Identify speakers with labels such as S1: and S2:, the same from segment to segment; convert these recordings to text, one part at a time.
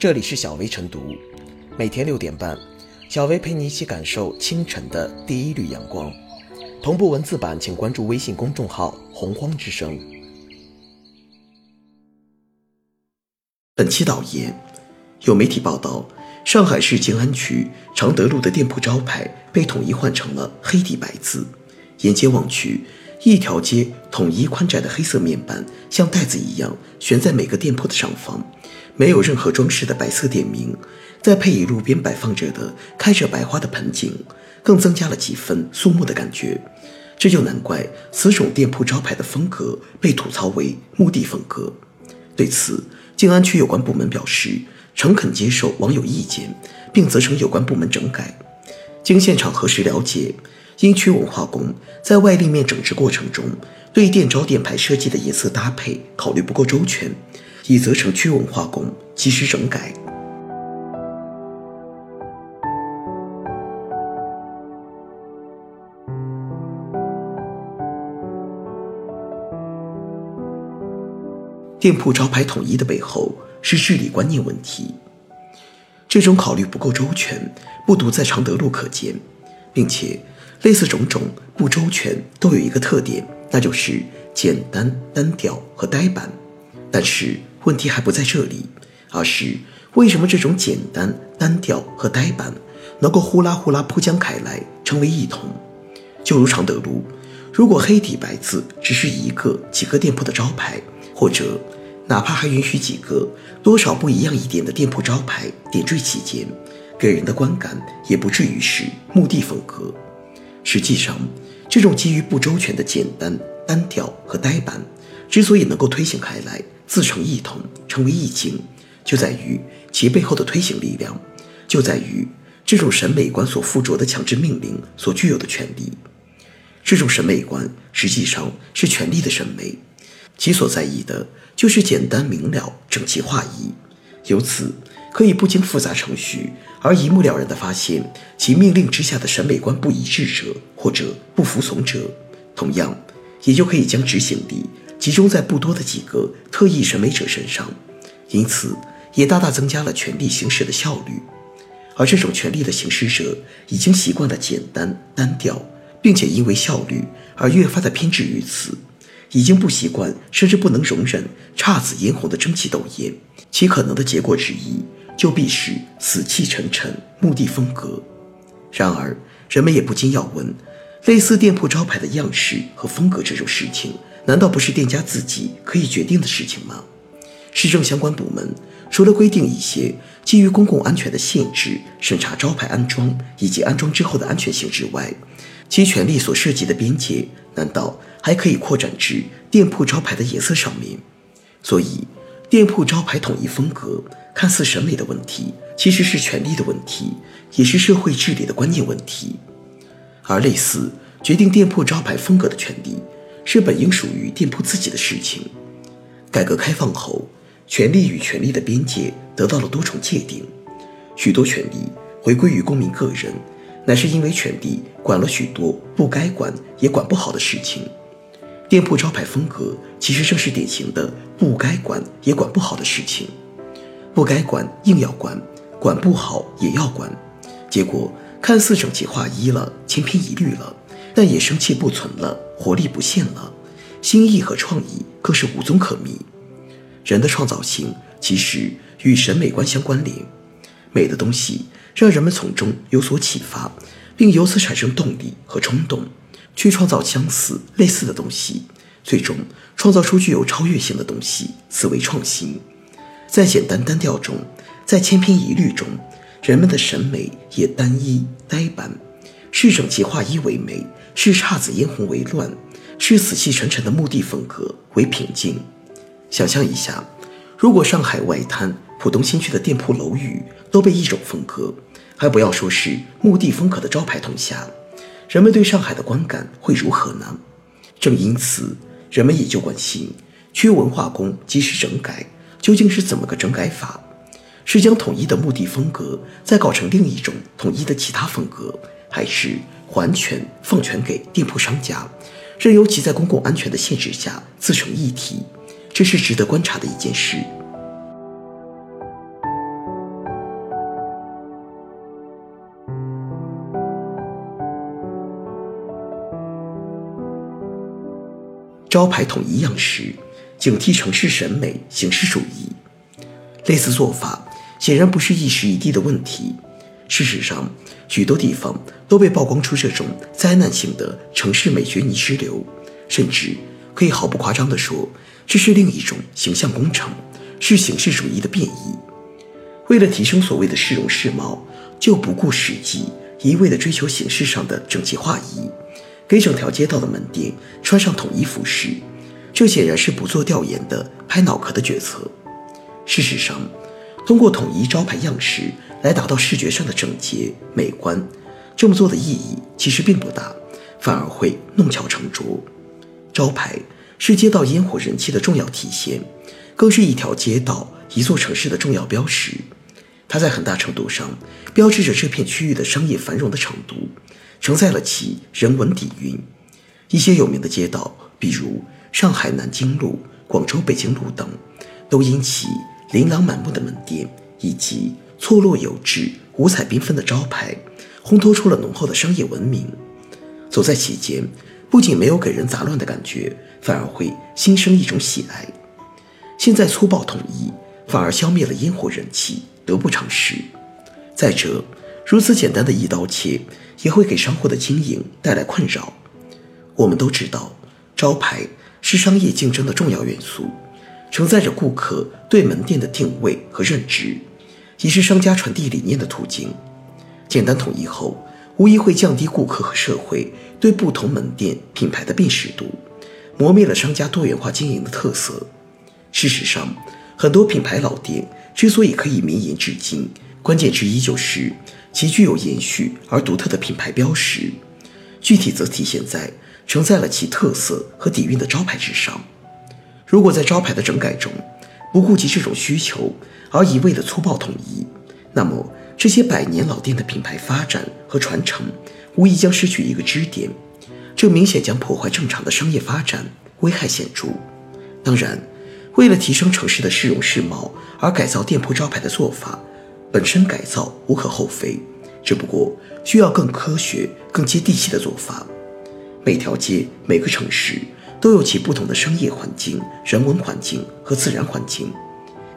S1: 这里是小薇晨读，每天六点半，小薇陪你一起感受清晨的第一缕阳光。同步文字版，请关注微信公众号“洪荒之声”。本期导言：有媒体报道，上海市静安区常德路的店铺招牌被统一换成了黑底白字，沿街望去，一条街统一宽窄的黑色面板像袋子一样悬在每个店铺的上方。没有任何装饰的白色店名，再配以路边摆放着的开着白花的盆景，更增加了几分肃穆的感觉。这就难怪此种店铺招牌的风格被吐槽为墓地风格。对此，静安区有关部门表示诚恳接受网友意见，并责成有关部门整改。经现场核实了解，因区文化宫在外立面整治过程中，对店招店牌设计的颜色搭配考虑不够周全。已责成区文化宫及时整改。店铺招牌统一的背后是治理观念问题，这种考虑不够周全，不独在常德路可见，并且类似种种不周全都有一个特点，那就是简单、单调和呆板。但是。问题还不在这里，而是为什么这种简单、单调和呆板能够呼啦呼啦铺江开来，成为一统？就如常德路，如果黑底白字只是一个、几个店铺的招牌，或者哪怕还允许几个多少不一样一点的店铺招牌点缀其间，给人的观感也不至于是墓地风格。实际上，这种基于不周全的简单、单调和呆板，之所以能够推行开来。自成一统，成为一境，就在于其背后的推行力量，就在于这种审美观所附着的强制命令所具有的权利。这种审美观实际上是权力的审美，其所在意的就是简单明了、整齐划一，由此可以不经复杂程序而一目了然地发现其命令之下的审美观不一致者或者不服从者，同样也就可以将执行力。集中在不多的几个特异审美者身上，因此也大大增加了权力行使的效率。而这种权力的行使者已经习惯了简单单调，并且因为效率而越发的偏执于此，已经不习惯甚至不能容忍姹紫嫣红的争奇斗艳。其可能的结果之一，就必是死气沉沉、墓地风格。然而，人们也不禁要问：类似店铺招牌的样式和风格这种事情。难道不是店家自己可以决定的事情吗？市政相关部门除了规定一些基于公共安全的限制、审查招牌安装以及安装之后的安全性之外，其权力所涉及的边界，难道还可以扩展至店铺招牌的颜色上面？所以，店铺招牌统一风格看似审美的问题，其实是权力的问题，也是社会治理的关键问题。而类似决定店铺招牌风格的权利。是本应属于店铺自己的事情。改革开放后，权利与权利的边界得到了多重界定，许多权利回归于公民个人，乃是因为权利管了许多不该管也管不好的事情。店铺招牌风格其实正是典型的不该管也管不好的事情，不该管硬要管，管不好也要管，结果看似整齐划一了，千篇一律了。但也生气不存了，活力不现了，新意和创意更是无踪可觅。人的创造性其实与审美观相关联，美的东西让人们从中有所启发，并由此产生动力和冲动，去创造相似类似的东西，最终创造出具有超越性的东西，此为创新。在简单单调中，在千篇一律中，人们的审美也单一呆板，是整齐划一为美。是姹紫嫣红为乱，是死气沉沉的墓地风格为平静。想象一下，如果上海外滩、浦东新区的店铺楼宇都被一种风格，还不要说是墓地风格的招牌统下，人们对上海的观感会如何呢？正因此，人们也就关心区文化宫及时整改究竟是怎么个整改法？是将统一的墓地风格再搞成另一种统一的其他风格，还是？完全放权给店铺商家，任由其在公共安全的限制下自成一体，这是值得观察的一件事。招牌统一样式，警惕城市审美形式主义，类似做法显然不是一时一地的问题，事实上。许多地方都被曝光出这种灾难性的城市美学泥石流，甚至可以毫不夸张地说，这是另一种形象工程，是形式主义的变异。为了提升所谓的市容市貌，就不顾实际，一味地追求形式上的整齐划一，给整条街道的门店穿上统一服饰，这显然是不做调研的拍脑壳的决策。事实上，通过统一招牌样式来达到视觉上的整洁美观，这么做的意义其实并不大，反而会弄巧成拙。招牌是街道烟火人气的重要体现，更是一条街道、一座城市的重要标识。它在很大程度上标志着这片区域的商业繁荣的程度，承载了其人文底蕴。一些有名的街道，比如上海南京路、广州北京路等，都因其 琳琅满目的门店以及错落有致、五彩缤纷的招牌，烘托出了浓厚的商业文明。走在其间，不仅没有给人杂乱的感觉，反而会心生一种喜爱。现在粗暴统一，反而消灭了烟火人气。得不偿失。再者，如此简单的一刀切，也会给商户的经营带来困扰。我们都知道，招牌是商业竞争的重要元素，承载着顾客对门店的定位和认知，也是商家传递理念的途径。简单统一后，无疑会降低顾客和社会对不同门店品牌的辨识度，磨灭了商家多元化经营的特色。事实上，很多品牌老店。之所以可以绵延至今，关键之一就是其具有延续而独特的品牌标识，具体则体现在承载了其特色和底蕴的招牌之上。如果在招牌的整改中不顾及这种需求，而一味的粗暴统一，那么这些百年老店的品牌发展和传承无疑将失去一个支点，这明显将破坏正常的商业发展，危害显著。当然。为了提升城市的市容市貌而改造店铺招牌的做法，本身改造无可厚非，只不过需要更科学、更接地气的做法。每条街、每个城市都有其不同的商业环境、人文环境和自然环境，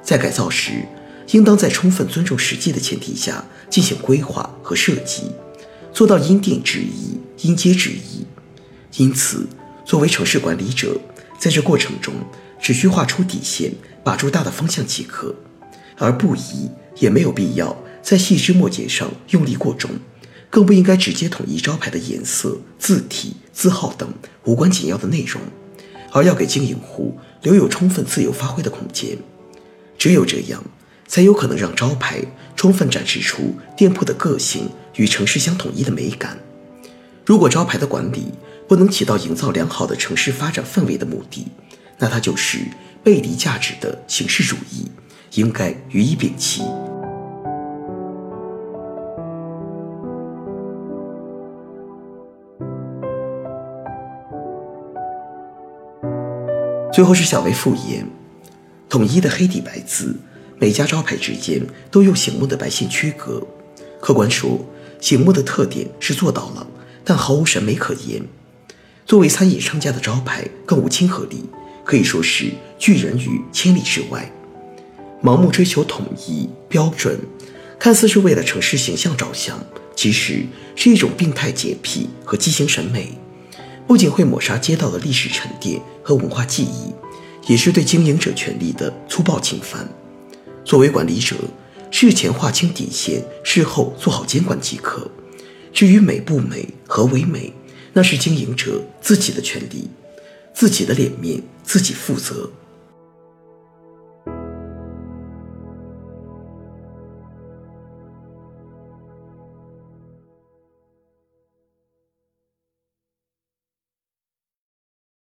S1: 在改造时，应当在充分尊重实际的前提下进行规划和设计，做到因地制宜、因街制宜。因此，作为城市管理者，在这过程中，只需画出底线，把住大的方向即可，而不宜也没有必要在细枝末节上用力过重，更不应该直接统一招牌的颜色、字体、字号等无关紧要的内容，而要给经营户留有充分自由发挥的空间。只有这样，才有可能让招牌充分展示出店铺的个性与城市相统一的美感。如果招牌的管理不能起到营造良好的城市发展氛围的目的，那它就是背离价值的形式主义，应该予以摒弃。最后是小微复言，统一的黑底白字，每家招牌之间都用醒目的白线区隔。客观说，醒目的特点是做到了，但毫无审美可言。作为餐饮商家的招牌，更无亲和力。可以说是拒人于千里之外，盲目追求统一标准，看似是为了城市形象着想，其实是一种病态洁癖和畸形审美，不仅会抹杀街道的历史沉淀和文化记忆，也是对经营者权利的粗暴侵犯。作为管理者，事前划清底线，事后做好监管即可。至于美不美、和为美，那是经营者自己的权利。自己的脸面，自己负责。